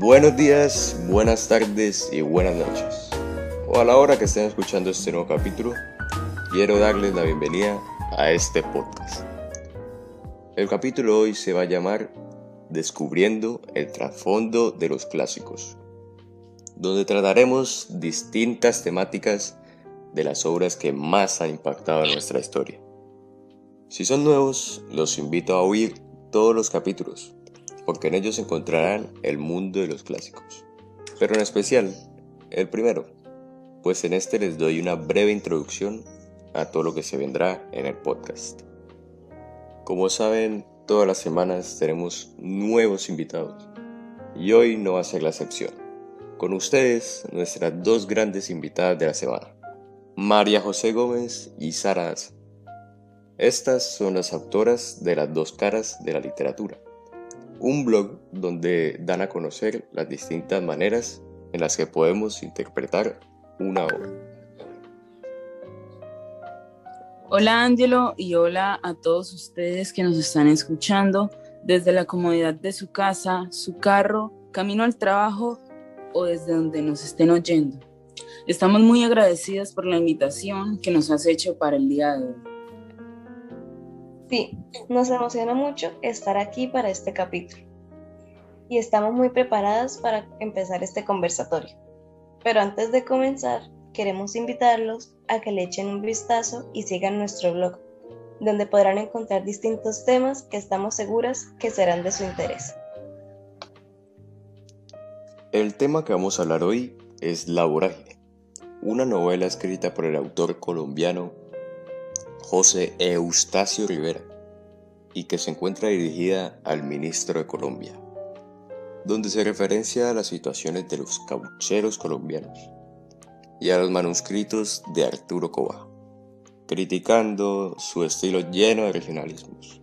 Buenos días, buenas tardes y buenas noches. O a la hora que estén escuchando este nuevo capítulo, quiero darles la bienvenida a este podcast. El capítulo hoy se va a llamar Descubriendo el trasfondo de los clásicos, donde trataremos distintas temáticas de las obras que más han impactado en nuestra historia. Si son nuevos, los invito a oír todos los capítulos porque en ellos encontrarán el mundo de los clásicos. Pero en especial, el primero, pues en este les doy una breve introducción a todo lo que se vendrá en el podcast. Como saben, todas las semanas tenemos nuevos invitados y hoy no va a ser la excepción. Con ustedes, nuestras dos grandes invitadas de la semana, María José Gómez y Sara Estas son las autoras de las dos caras de la literatura un blog donde dan a conocer las distintas maneras en las que podemos interpretar una obra. Hola Angelo y hola a todos ustedes que nos están escuchando desde la comodidad de su casa, su carro, camino al trabajo o desde donde nos estén oyendo. Estamos muy agradecidas por la invitación que nos has hecho para el día de hoy. Sí, nos emociona mucho estar aquí para este capítulo y estamos muy preparadas para empezar este conversatorio. Pero antes de comenzar, queremos invitarlos a que le echen un vistazo y sigan nuestro blog, donde podrán encontrar distintos temas que estamos seguras que serán de su interés. El tema que vamos a hablar hoy es La vorágine, una novela escrita por el autor colombiano José Eustacio Rivera, y que se encuentra dirigida al ministro de Colombia, donde se referencia a las situaciones de los caucheros colombianos y a los manuscritos de Arturo Coba, criticando su estilo lleno de regionalismos.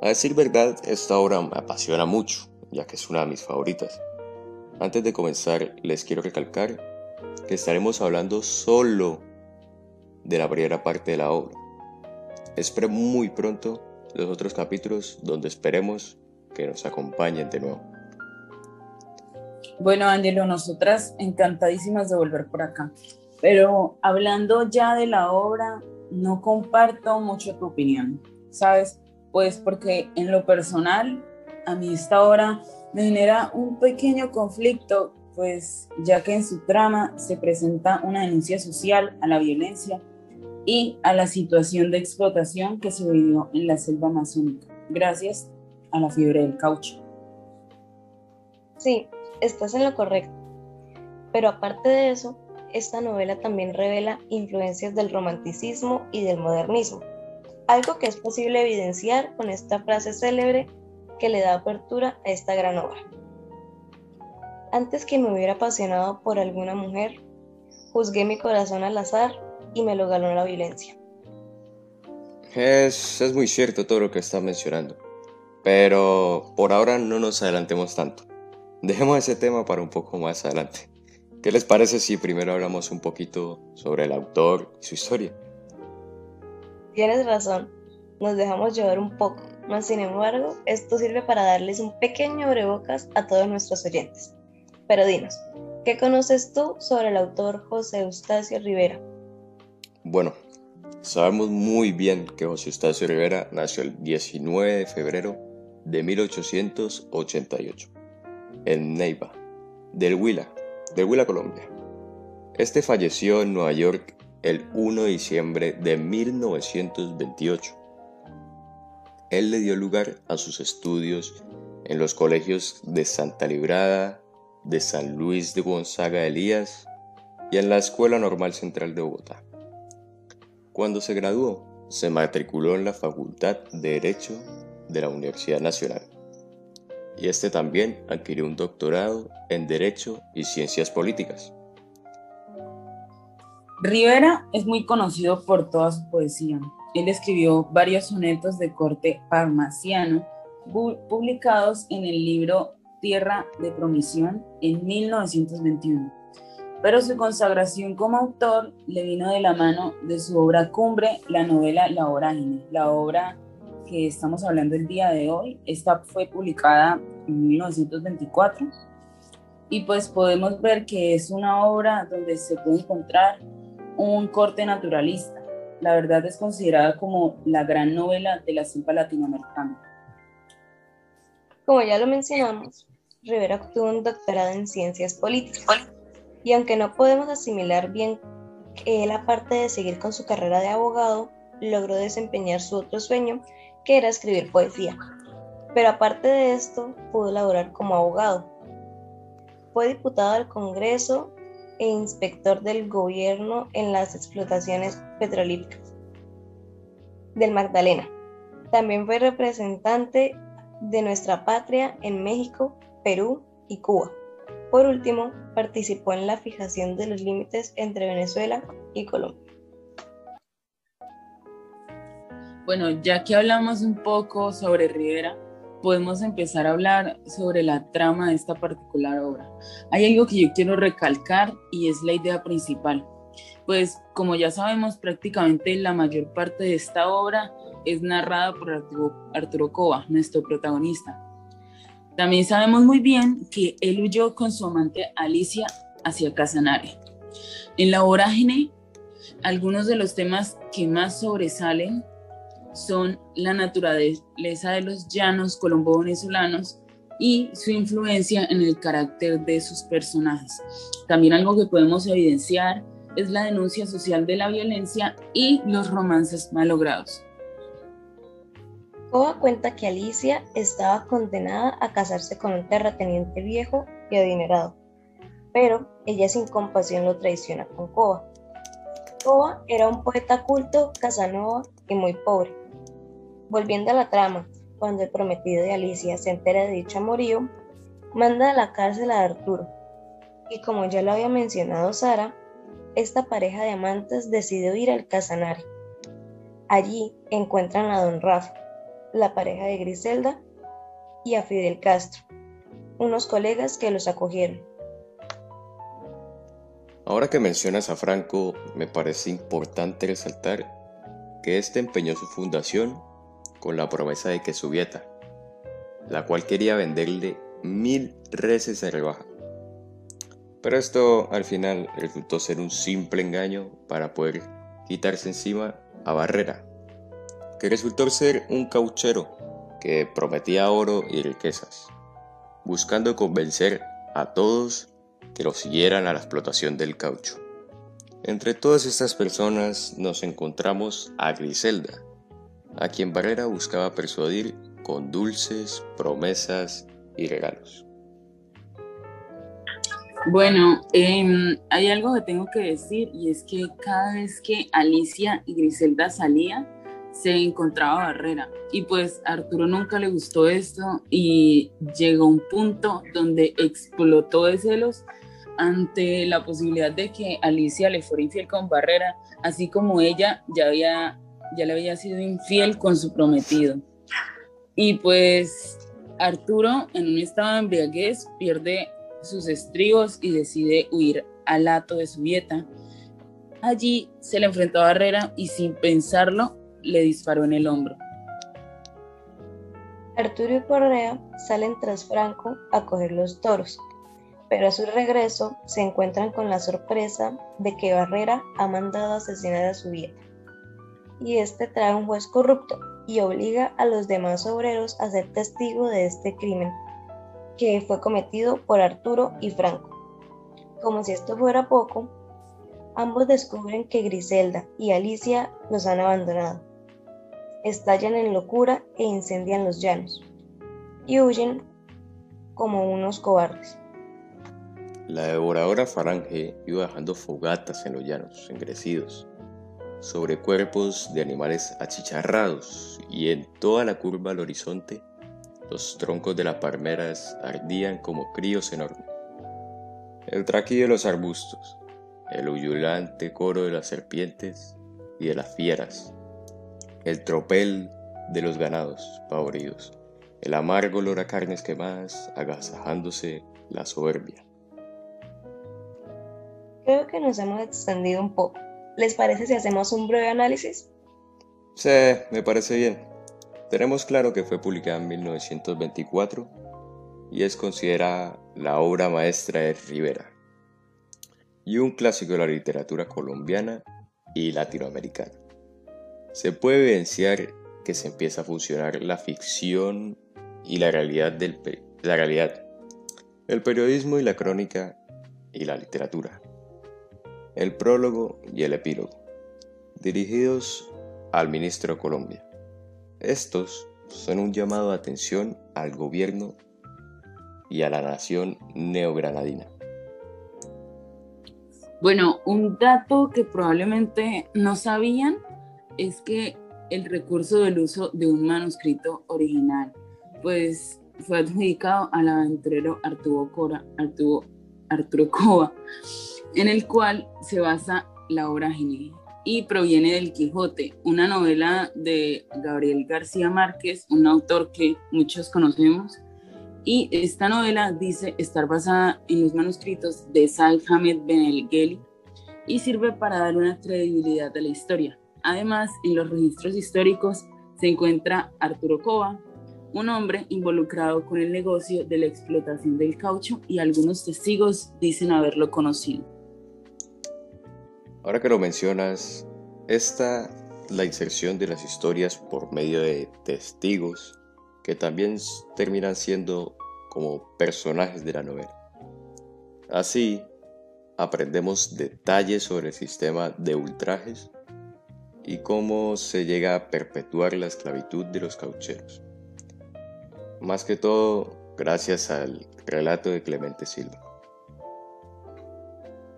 A decir verdad, esta obra me apasiona mucho, ya que es una de mis favoritas. Antes de comenzar, les quiero recalcar que estaremos hablando solo de la primera parte de la obra, Espero muy pronto los otros capítulos donde esperemos que nos acompañen de nuevo. Bueno, Angelo, nosotras encantadísimas de volver por acá. Pero hablando ya de la obra, no comparto mucho tu opinión, ¿sabes? Pues porque en lo personal, a mí esta obra me genera un pequeño conflicto, pues ya que en su trama se presenta una denuncia social a la violencia y a la situación de explotación que se vivió en la selva amazónica, gracias a la fiebre del caucho. Sí, estás en lo correcto. Pero aparte de eso, esta novela también revela influencias del romanticismo y del modernismo, algo que es posible evidenciar con esta frase célebre que le da apertura a esta gran obra. Antes que me hubiera apasionado por alguna mujer, juzgué mi corazón al azar y me lo ganó la violencia. Es, es muy cierto todo lo que está mencionando, pero por ahora no nos adelantemos tanto. Dejemos ese tema para un poco más adelante. ¿Qué les parece si primero hablamos un poquito sobre el autor y su historia? Tienes razón, nos dejamos llevar un poco, mas sin embargo, esto sirve para darles un pequeño abrebocas a todos nuestros oyentes. Pero dinos, ¿qué conoces tú sobre el autor José Eustacio Rivera? Bueno, sabemos muy bien que José Eustacio Rivera nació el 19 de febrero de 1888 en Neiva, del Huila, del Huila, Colombia. Este falleció en Nueva York el 1 de diciembre de 1928. Él le dio lugar a sus estudios en los colegios de Santa Librada, de San Luis de Gonzaga Elías y en la Escuela Normal Central de Bogotá. Cuando se graduó, se matriculó en la Facultad de Derecho de la Universidad Nacional. Y este también adquirió un doctorado en Derecho y Ciencias Políticas. Rivera es muy conocido por toda su poesía. Él escribió varios sonetos de corte parmasiano publicados en el libro Tierra de Promisión en 1921 pero su consagración como autor le vino de la mano de su obra cumbre, la novela La Vorágine, la obra que estamos hablando el día de hoy. Esta fue publicada en 1924 y pues podemos ver que es una obra donde se puede encontrar un corte naturalista. La verdad es considerada como la gran novela de la selva latinoamericana. Como ya lo mencionamos, Rivera obtuvo un doctorado en ciencias políticas y aunque no podemos asimilar bien que él aparte de seguir con su carrera de abogado, logró desempeñar su otro sueño, que era escribir poesía. Pero aparte de esto, pudo laborar como abogado. Fue diputado al Congreso e inspector del gobierno en las explotaciones petrolíferas del Magdalena. También fue representante de nuestra patria en México, Perú y Cuba. Por último, participó en la fijación de los límites entre Venezuela y Colombia. Bueno, ya que hablamos un poco sobre Rivera, podemos empezar a hablar sobre la trama de esta particular obra. Hay algo que yo quiero recalcar y es la idea principal. Pues como ya sabemos, prácticamente la mayor parte de esta obra es narrada por Arturo, Arturo Cova, nuestro protagonista. También sabemos muy bien que él huyó con su amante Alicia hacia Casanare. En la vorágine, algunos de los temas que más sobresalen son la naturaleza de los llanos colombo-venezolanos y su influencia en el carácter de sus personajes. También algo que podemos evidenciar es la denuncia social de la violencia y los romances malogrados. Coba cuenta que Alicia estaba condenada a casarse con un terrateniente viejo y adinerado, pero ella sin compasión lo traiciona con Coba. Coba era un poeta culto, casanova y muy pobre Volviendo a la trama, cuando el prometido de Alicia se entera de dicho amorío, manda a la cárcel a Arturo. Y como ya lo había mencionado Sara, esta pareja de amantes decide ir al Casanare. Allí encuentran a don Rafa, la pareja de Griselda, y a Fidel Castro, unos colegas que los acogieron. Ahora que mencionas a Franco, me parece importante resaltar que este empeñó su fundación con la promesa de que su vieta, la cual quería venderle mil reses de rebaja. Pero esto al final resultó ser un simple engaño para poder quitarse encima a Barrera, que resultó ser un cauchero que prometía oro y riquezas, buscando convencer a todos que lo siguieran a la explotación del caucho. Entre todas estas personas nos encontramos a Griselda, a quien Barrera buscaba persuadir con dulces, promesas y regalos. Bueno, em, hay algo que tengo que decir y es que cada vez que Alicia y Griselda salían, se encontraba Barrera. Y pues Arturo nunca le gustó esto y llegó un punto donde explotó de celos ante la posibilidad de que Alicia le fuera infiel con Barrera, así como ella ya había ya le había sido infiel con su prometido. Y pues Arturo, en un estado de embriaguez, pierde sus estribos y decide huir al lato de su dieta. Allí se le enfrentó a Barrera y sin pensarlo le disparó en el hombro. Arturo y Correa salen tras Franco a coger los toros, pero a su regreso se encuentran con la sorpresa de que Barrera ha mandado asesinar a su dieta y este trae un juez corrupto y obliga a los demás obreros a ser testigo de este crimen, que fue cometido por Arturo y Franco. Como si esto fuera poco, ambos descubren que Griselda y Alicia los han abandonado. Estallan en locura e incendian los llanos y huyen como unos cobardes. La devoradora Farange iba dejando fogatas en los llanos, engrecidos, sobre cuerpos de animales achicharrados y en toda la curva al horizonte los troncos de las palmeras ardían como críos enormes. El traquillo de los arbustos, el huyulante coro de las serpientes y de las fieras, el tropel de los ganados pavoridos, el amargo olor a carnes quemadas agasajándose la soberbia. Creo que nos hemos extendido un poco. ¿Les parece si hacemos un breve análisis? Sí, me parece bien. Tenemos claro que fue publicada en 1924 y es considerada la obra maestra de Rivera y un clásico de la literatura colombiana y latinoamericana. Se puede evidenciar que se empieza a fusionar la ficción y la realidad, del, la realidad, el periodismo y la crónica y la literatura, el prólogo y el epílogo, dirigidos al ministro Colombia. Estos son un llamado de atención al gobierno y a la nación neogranadina. Bueno, un dato que probablemente no sabían es que el recurso del uso de un manuscrito original, pues fue adjudicado al aventurero Arturo, Cora, Arturo, Arturo en el cual se basa la obra y proviene del Quijote, una novela de Gabriel García Márquez, un autor que muchos conocemos. Y esta novela dice estar basada en los manuscritos de Said Hamed Ben El Gheli y sirve para dar una credibilidad a la historia. Además, en los registros históricos se encuentra Arturo Cova, un hombre involucrado con el negocio de la explotación del caucho y algunos testigos dicen haberlo conocido. Ahora que lo mencionas, esta la inserción de las historias por medio de testigos que también terminan siendo como personajes de la novela. Así, aprendemos detalles sobre el sistema de ultrajes y cómo se llega a perpetuar la esclavitud de los caucheros. Más que todo, gracias al relato de Clemente Silva.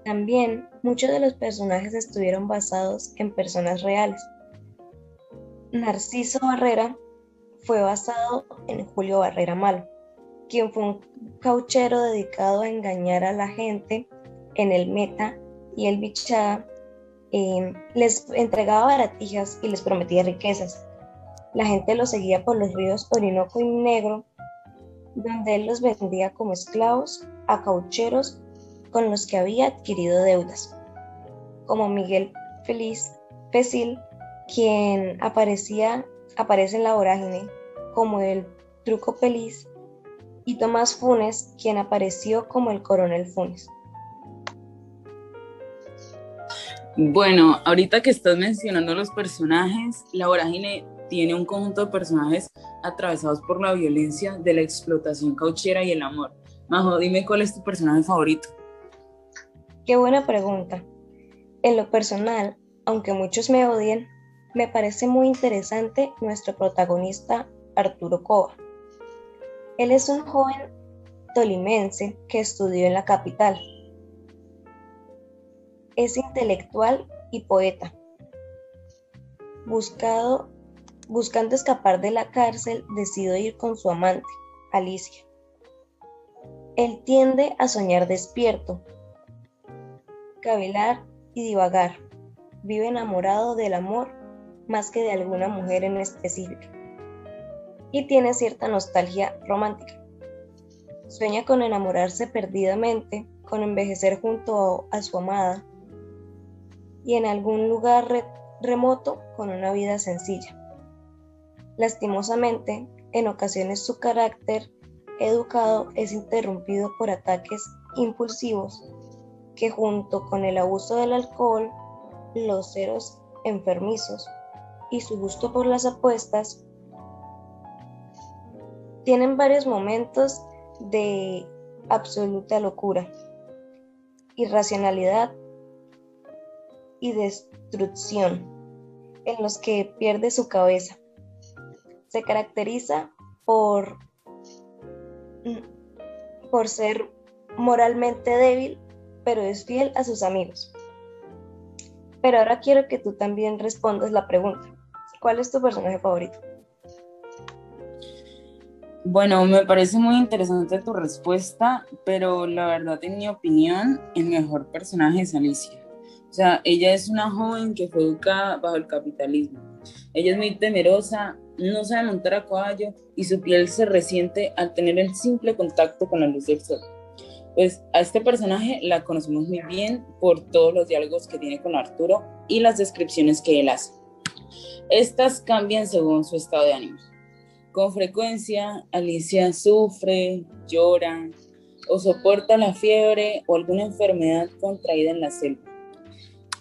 También muchos de los personajes estuvieron basados en personas reales. Narciso Barrera fue basado en Julio Barrera Malo, quien fue un cauchero dedicado a engañar a la gente en el Meta y el Bichada. Eh, les entregaba baratijas y les prometía riquezas. La gente los seguía por los ríos Orinoco y Negro, donde él los vendía como esclavos a caucheros con los que había adquirido deudas, como Miguel Feliz Pesil, quien aparecía, aparece en la vorágine, como el Truco Feliz, y Tomás Funes, quien apareció como el coronel Funes. Bueno, ahorita que estás mencionando los personajes, la vorágine tiene un conjunto de personajes atravesados por la violencia de la explotación cauchera y el amor. Majo, dime cuál es tu personaje favorito. Qué buena pregunta. En lo personal, aunque muchos me odien, me parece muy interesante nuestro protagonista Arturo Cova. Él es un joven tolimense que estudió en la capital. Es intelectual y poeta. Buscado, buscando escapar de la cárcel, decidió ir con su amante, Alicia. Él tiende a soñar despierto, cavilar y divagar. Vive enamorado del amor más que de alguna mujer en específico. Y tiene cierta nostalgia romántica. Sueña con enamorarse perdidamente, con envejecer junto a su amada y en algún lugar remoto con una vida sencilla. Lastimosamente, en ocasiones su carácter educado es interrumpido por ataques impulsivos que junto con el abuso del alcohol, los ceros enfermizos y su gusto por las apuestas, tienen varios momentos de absoluta locura, irracionalidad y destrucción en los que pierde su cabeza. Se caracteriza por, por ser moralmente débil pero es fiel a sus amigos. Pero ahora quiero que tú también respondas la pregunta. ¿Cuál es tu personaje favorito? Bueno, me parece muy interesante tu respuesta, pero la verdad, en mi opinión, el mejor personaje es Alicia. Sea, ella es una joven que fue educada bajo el capitalismo. Ella es muy temerosa, no sabe montar a caballo y su piel se resiente al tener el simple contacto con la luz del sol. Pues a este personaje la conocemos muy bien por todos los diálogos que tiene con Arturo y las descripciones que él hace. Estas cambian según su estado de ánimo. Con frecuencia, Alicia sufre, llora o soporta la fiebre o alguna enfermedad contraída en la selva.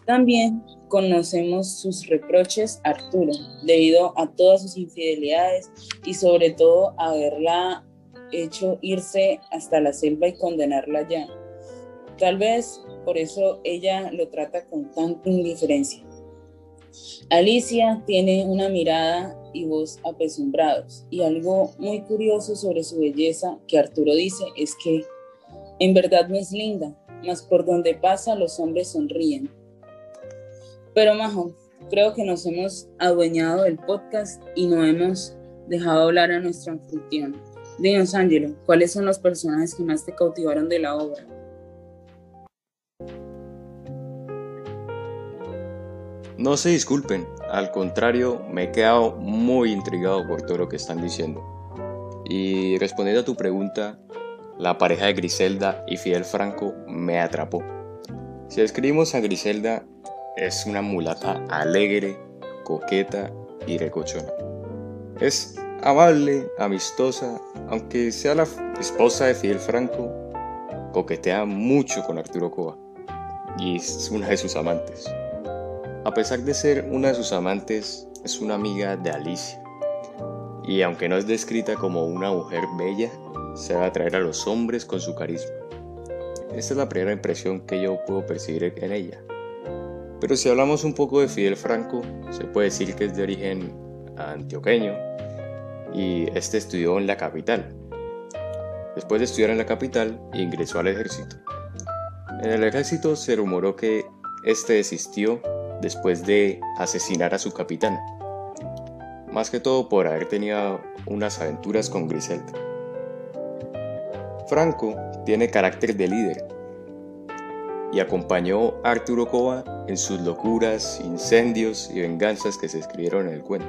También conocemos sus reproches a Arturo, debido a todas sus infidelidades y sobre todo haberla hecho irse hasta la selva y condenarla allá. Tal vez por eso ella lo trata con tanta indiferencia. Alicia tiene una mirada y voz apesumbrados y algo muy curioso sobre su belleza que Arturo dice es que en verdad no es linda, mas por donde pasa los hombres sonríen. Pero Majo, creo que nos hemos adueñado del podcast y no hemos dejado hablar a nuestro anfitrión. Dinos, Ángelo, ¿cuáles son los personajes que más te cautivaron de la obra? No se disculpen, al contrario, me he quedado muy intrigado por todo lo que están diciendo. Y respondiendo a tu pregunta, la pareja de Griselda y Fidel Franco me atrapó. Si describimos a Griselda, es una mulata alegre, coqueta y recochona. Es amable, amistosa, aunque sea la esposa de Fidel Franco, coquetea mucho con Arturo Coba y es una de sus amantes. A pesar de ser una de sus amantes, es una amiga de Alicia. Y aunque no es descrita como una mujer bella, se va a atraer a los hombres con su carisma. Esta es la primera impresión que yo puedo percibir en ella. Pero si hablamos un poco de Fidel Franco, se puede decir que es de origen antioqueño, y este estudió en la capital. Después de estudiar en la capital, ingresó al ejército. En el ejército se rumoró que este desistió después de asesinar a su capitán, más que todo por haber tenido unas aventuras con Griselda. Franco tiene carácter de líder y acompañó a Arturo Cova en sus locuras, incendios y venganzas que se escribieron en el cuento.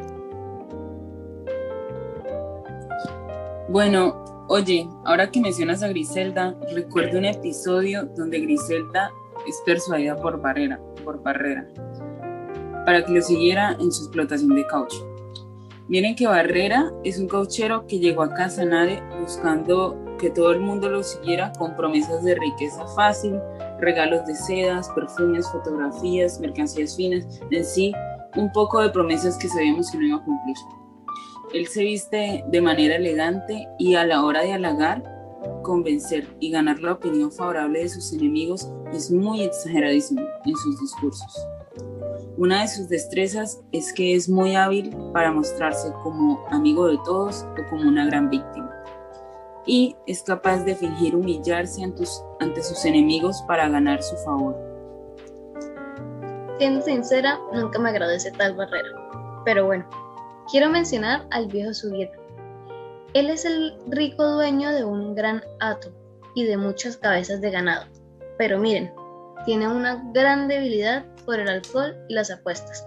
Bueno, oye, ahora que mencionas a Griselda, recuerdo un episodio donde Griselda es persuadida por Barrera, por Barrera, para que lo siguiera en su explotación de caucho. Miren que Barrera es un cauchero que llegó a Casanare buscando que todo el mundo lo siguiera con promesas de riqueza fácil, regalos de sedas, perfumes, fotografías, mercancías finas, en sí, un poco de promesas que sabíamos que no iba a cumplir. Él se viste de manera elegante y a la hora de halagar, convencer y ganar la opinión favorable de sus enemigos es muy exageradísimo en sus discursos. Una de sus destrezas es que es muy hábil para mostrarse como amigo de todos o como una gran víctima. Y es capaz de fingir humillarse ante sus enemigos para ganar su favor. Siendo sincera, nunca me agradece tal barrera. Pero bueno, Quiero mencionar al viejo Subieta. Él es el rico dueño de un gran hato y de muchas cabezas de ganado. Pero miren, tiene una gran debilidad por el alcohol y las apuestas.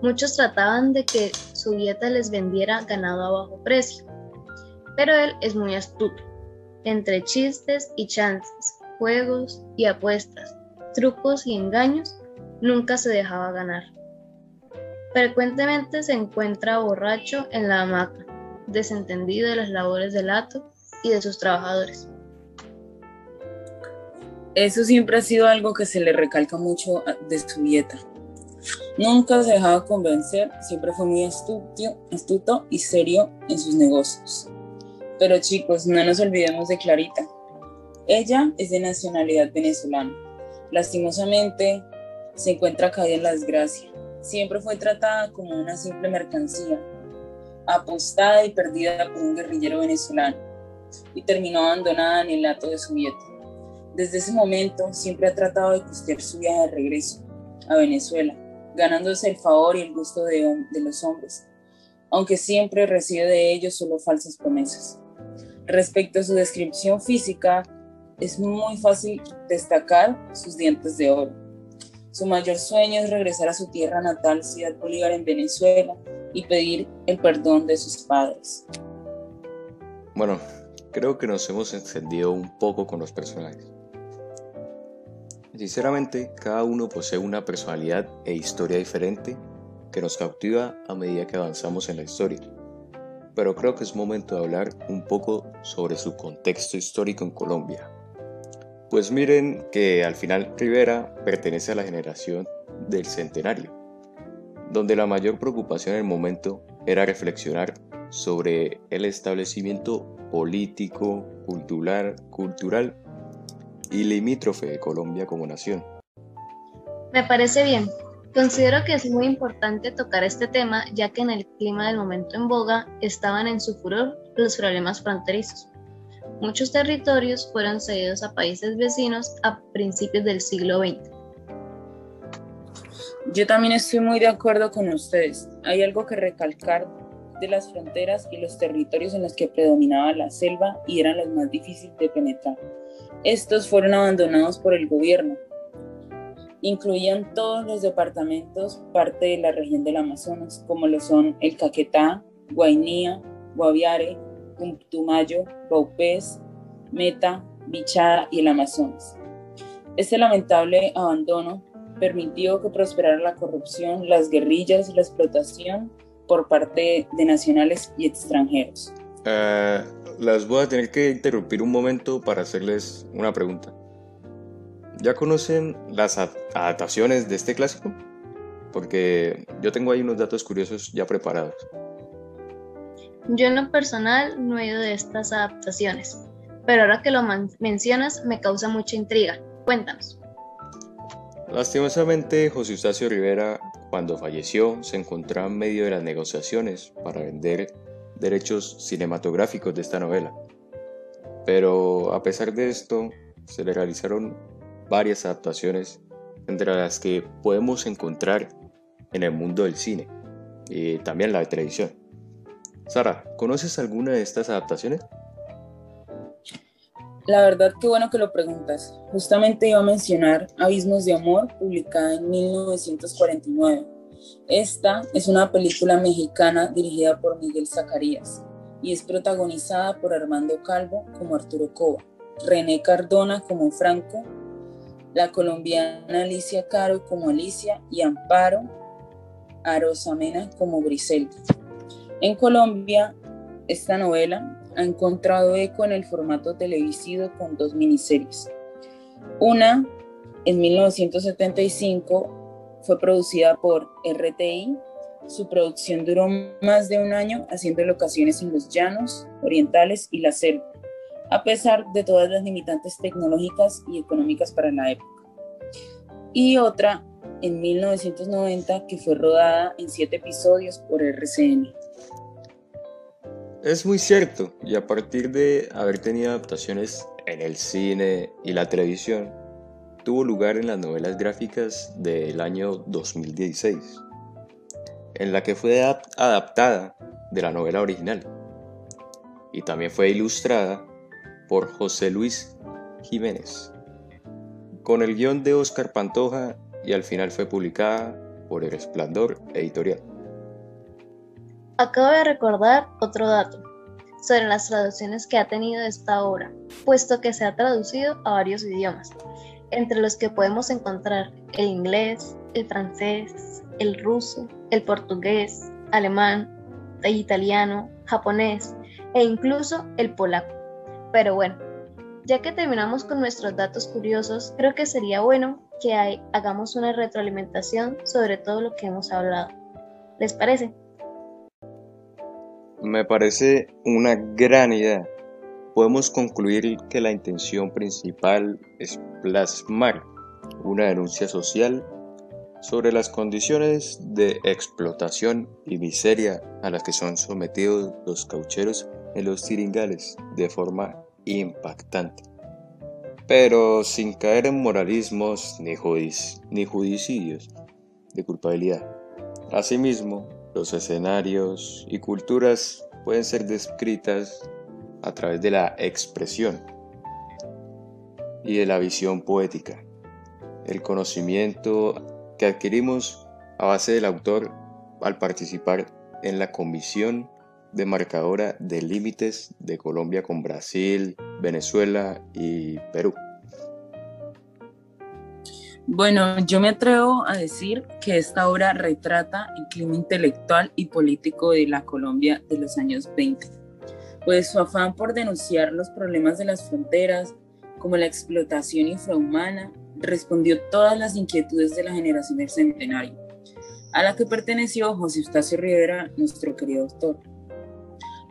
Muchos trataban de que Subieta les vendiera ganado a bajo precio, pero él es muy astuto. Entre chistes y chances, juegos y apuestas, trucos y engaños, nunca se dejaba ganar. Frecuentemente se encuentra borracho en la hamaca, desentendido de las labores del hato y de sus trabajadores. Eso siempre ha sido algo que se le recalca mucho de su dieta. Nunca se dejaba convencer, siempre fue muy astuto, astuto y serio en sus negocios. Pero chicos, no nos olvidemos de Clarita. Ella es de nacionalidad venezolana. Lastimosamente, se encuentra caída en la desgracia siempre fue tratada como una simple mercancía, apostada y perdida por un guerrillero venezolano, y terminó abandonada en el lato de su vieta. Desde ese momento siempre ha tratado de costear su viaje de regreso a Venezuela, ganándose el favor y el gusto de los hombres, aunque siempre recibe de ellos solo falsas promesas. Respecto a su descripción física, es muy fácil destacar sus dientes de oro su mayor sueño es regresar a su tierra natal, Ciudad Bolívar, en Venezuela, y pedir el perdón de sus padres. Bueno, creo que nos hemos encendido un poco con los personajes. Sinceramente, cada uno posee una personalidad e historia diferente que nos cautiva a medida que avanzamos en la historia. Pero creo que es momento de hablar un poco sobre su contexto histórico en Colombia. Pues miren que al final Rivera pertenece a la generación del centenario, donde la mayor preocupación en el momento era reflexionar sobre el establecimiento político, cultural, cultural y limítrofe de Colombia como nación. Me parece bien. Considero que es muy importante tocar este tema ya que en el clima del momento en boga estaban en su furor los problemas fronterizos. Muchos territorios fueron cedidos a países vecinos a principios del siglo XX. Yo también estoy muy de acuerdo con ustedes. Hay algo que recalcar de las fronteras y los territorios en los que predominaba la selva y eran los más difíciles de penetrar. Estos fueron abandonados por el gobierno. Incluían todos los departamentos parte de la región del Amazonas, como lo son el Caquetá, Guainía, Guaviare, Putumayo, Baupés, Meta, Bichada y el Amazonas. Este lamentable abandono permitió que prosperara la corrupción, las guerrillas la explotación por parte de nacionales y extranjeros. Uh, las voy a tener que interrumpir un momento para hacerles una pregunta. ¿Ya conocen las adaptaciones de este clásico? Porque yo tengo ahí unos datos curiosos ya preparados. Yo en lo personal no he oído de estas adaptaciones, pero ahora que lo mencionas me causa mucha intriga. Cuéntanos. Lastimosamente, José Eustacio Rivera, cuando falleció, se encontraba en medio de las negociaciones para vender derechos cinematográficos de esta novela. Pero a pesar de esto, se le realizaron varias adaptaciones, entre las que podemos encontrar en el mundo del cine y también la de televisión. Sara, ¿conoces alguna de estas adaptaciones? La verdad, qué bueno que lo preguntas. Justamente iba a mencionar Abismos de Amor, publicada en 1949. Esta es una película mexicana dirigida por Miguel Zacarías y es protagonizada por Armando Calvo como Arturo Cova, René Cardona como Franco, la colombiana Alicia Caro como Alicia y Amparo Arosamena como Griselda. En Colombia, esta novela ha encontrado eco en el formato televisivo con dos miniseries. Una, en 1975, fue producida por RTI. Su producción duró más de un año haciendo locaciones en los llanos orientales y la selva, a pesar de todas las limitantes tecnológicas y económicas para la época. Y otra, en 1990, que fue rodada en siete episodios por RCN. Es muy cierto, y a partir de haber tenido adaptaciones en el cine y la televisión, tuvo lugar en las novelas gráficas del año 2016, en la que fue adaptada de la novela original, y también fue ilustrada por José Luis Jiménez, con el guion de Oscar Pantoja y al final fue publicada por El Resplandor Editorial. Acabo de recordar otro dato sobre las traducciones que ha tenido esta obra, puesto que se ha traducido a varios idiomas, entre los que podemos encontrar el inglés, el francés, el ruso, el portugués, alemán, el italiano, japonés e incluso el polaco. Pero bueno, ya que terminamos con nuestros datos curiosos, creo que sería bueno que hagamos una retroalimentación sobre todo lo que hemos hablado. ¿Les parece? Me parece una gran idea. Podemos concluir que la intención principal es plasmar una denuncia social sobre las condiciones de explotación y miseria a las que son sometidos los caucheros en los tiringales de forma impactante, pero sin caer en moralismos ni, ni judicidios de culpabilidad. Asimismo, los escenarios y culturas pueden ser descritas a través de la expresión y de la visión poética, el conocimiento que adquirimos a base del autor al participar en la comisión de marcadora de límites de Colombia con Brasil, Venezuela y Perú. Bueno, yo me atrevo a decir que esta obra retrata el clima intelectual y político de la Colombia de los años 20, pues su afán por denunciar los problemas de las fronteras, como la explotación infrahumana, respondió todas las inquietudes de la generación del centenario, a la que perteneció José Eustacio Rivera, nuestro querido autor.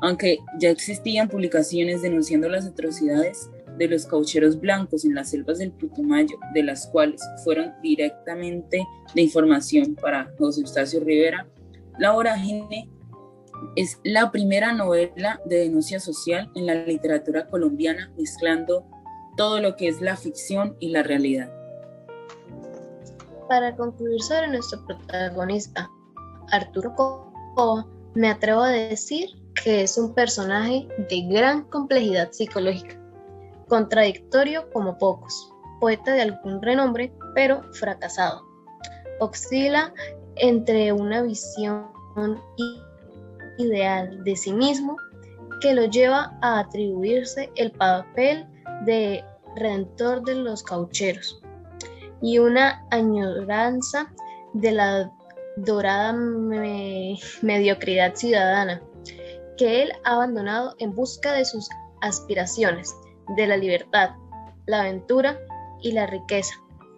Aunque ya existían publicaciones denunciando las atrocidades, de los caucheros blancos en las selvas del Putumayo, de las cuales fueron directamente de información para José Eustacio Rivera, La Vorágine es la primera novela de denuncia social en la literatura colombiana, mezclando todo lo que es la ficción y la realidad. Para concluir sobre nuestro protagonista, Arturo Coba, me atrevo a decir que es un personaje de gran complejidad psicológica contradictorio como pocos, poeta de algún renombre, pero fracasado. Oscila entre una visión ideal de sí mismo que lo lleva a atribuirse el papel de redentor de los caucheros y una añoranza de la dorada mediocridad ciudadana que él ha abandonado en busca de sus aspiraciones de la libertad, la aventura y la riqueza.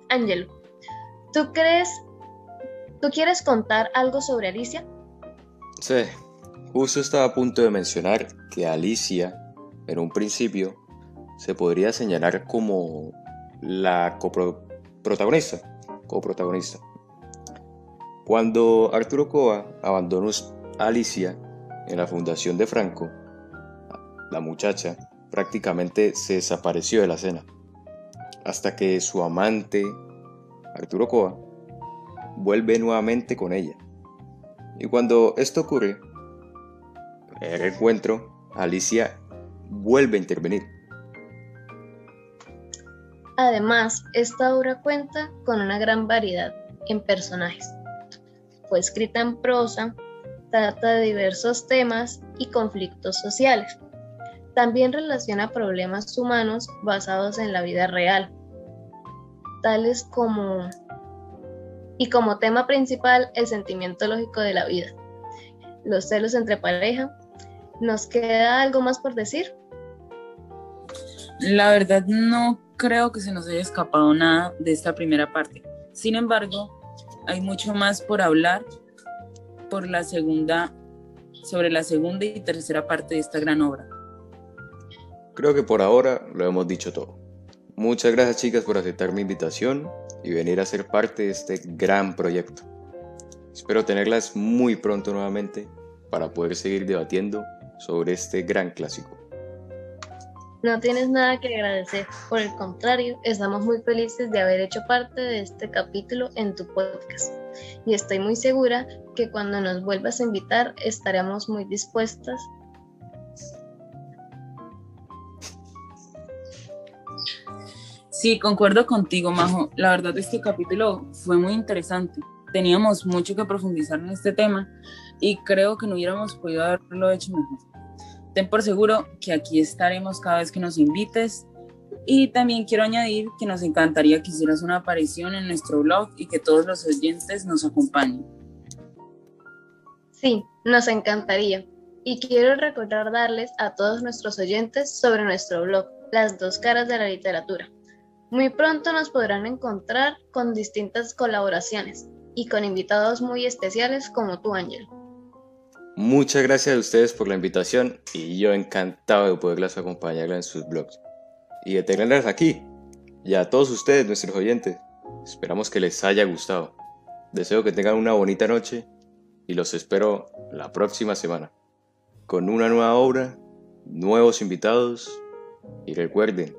Ángelo, ¿tú crees, tú quieres contar algo sobre Alicia? Sí, justo estaba a punto de mencionar que Alicia, en un principio, se podría señalar como la coprotagonista, coprotagonista. Cuando Arturo Coa abandonó a Alicia en la fundación de Franco, la muchacha prácticamente se desapareció de la escena, hasta que su amante, Arturo Coa, vuelve nuevamente con ella. Y cuando esto ocurre, el encuentro, Alicia vuelve a intervenir. Además, esta obra cuenta con una gran variedad en personajes. Fue escrita en prosa, trata de diversos temas y conflictos sociales también relaciona problemas humanos basados en la vida real, tales como y como tema principal el sentimiento lógico de la vida, los celos entre pareja. ¿Nos queda algo más por decir? La verdad no creo que se nos haya escapado nada de esta primera parte. Sin embargo, hay mucho más por hablar por la segunda sobre la segunda y tercera parte de esta gran obra. Creo que por ahora lo hemos dicho todo. Muchas gracias chicas por aceptar mi invitación y venir a ser parte de este gran proyecto. Espero tenerlas muy pronto nuevamente para poder seguir debatiendo sobre este gran clásico. No tienes nada que agradecer, por el contrario, estamos muy felices de haber hecho parte de este capítulo en tu podcast y estoy muy segura que cuando nos vuelvas a invitar estaremos muy dispuestas Sí, concuerdo contigo, Majo. La verdad, este capítulo fue muy interesante. Teníamos mucho que profundizar en este tema y creo que no hubiéramos podido haberlo hecho mejor. Ten por seguro que aquí estaremos cada vez que nos invites y también quiero añadir que nos encantaría que hicieras una aparición en nuestro blog y que todos los oyentes nos acompañen. Sí, nos encantaría. Y quiero recordarles a todos nuestros oyentes sobre nuestro blog, Las dos caras de la literatura muy pronto nos podrán encontrar con distintas colaboraciones y con invitados muy especiales como tú, Ángel. Muchas gracias a ustedes por la invitación y yo encantado de poderlas acompañar en sus blogs y de tenerlas aquí. Y a todos ustedes, nuestros oyentes, esperamos que les haya gustado. Deseo que tengan una bonita noche y los espero la próxima semana con una nueva obra, nuevos invitados y recuerden,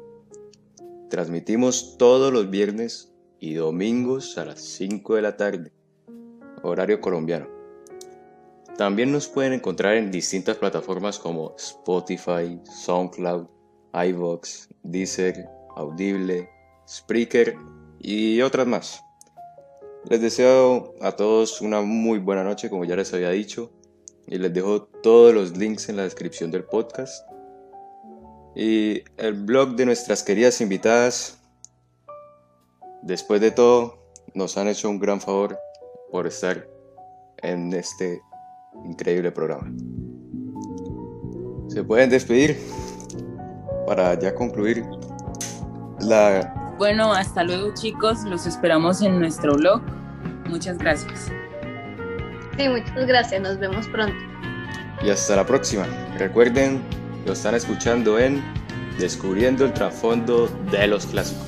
Transmitimos todos los viernes y domingos a las 5 de la tarde, horario colombiano. También nos pueden encontrar en distintas plataformas como Spotify, SoundCloud, iVoox, Deezer, Audible, Spreaker y otras más. Les deseo a todos una muy buena noche, como ya les había dicho, y les dejo todos los links en la descripción del podcast y el blog de nuestras queridas invitadas después de todo, nos han hecho un gran favor por estar en este increíble programa. Se pueden despedir para ya concluir la... Bueno, hasta luego chicos, los esperamos en nuestro blog. Muchas gracias. Sí, muchas gracias, nos vemos pronto. Y hasta la próxima. Recuerden, lo están escuchando en Descubriendo el trasfondo de los clásicos.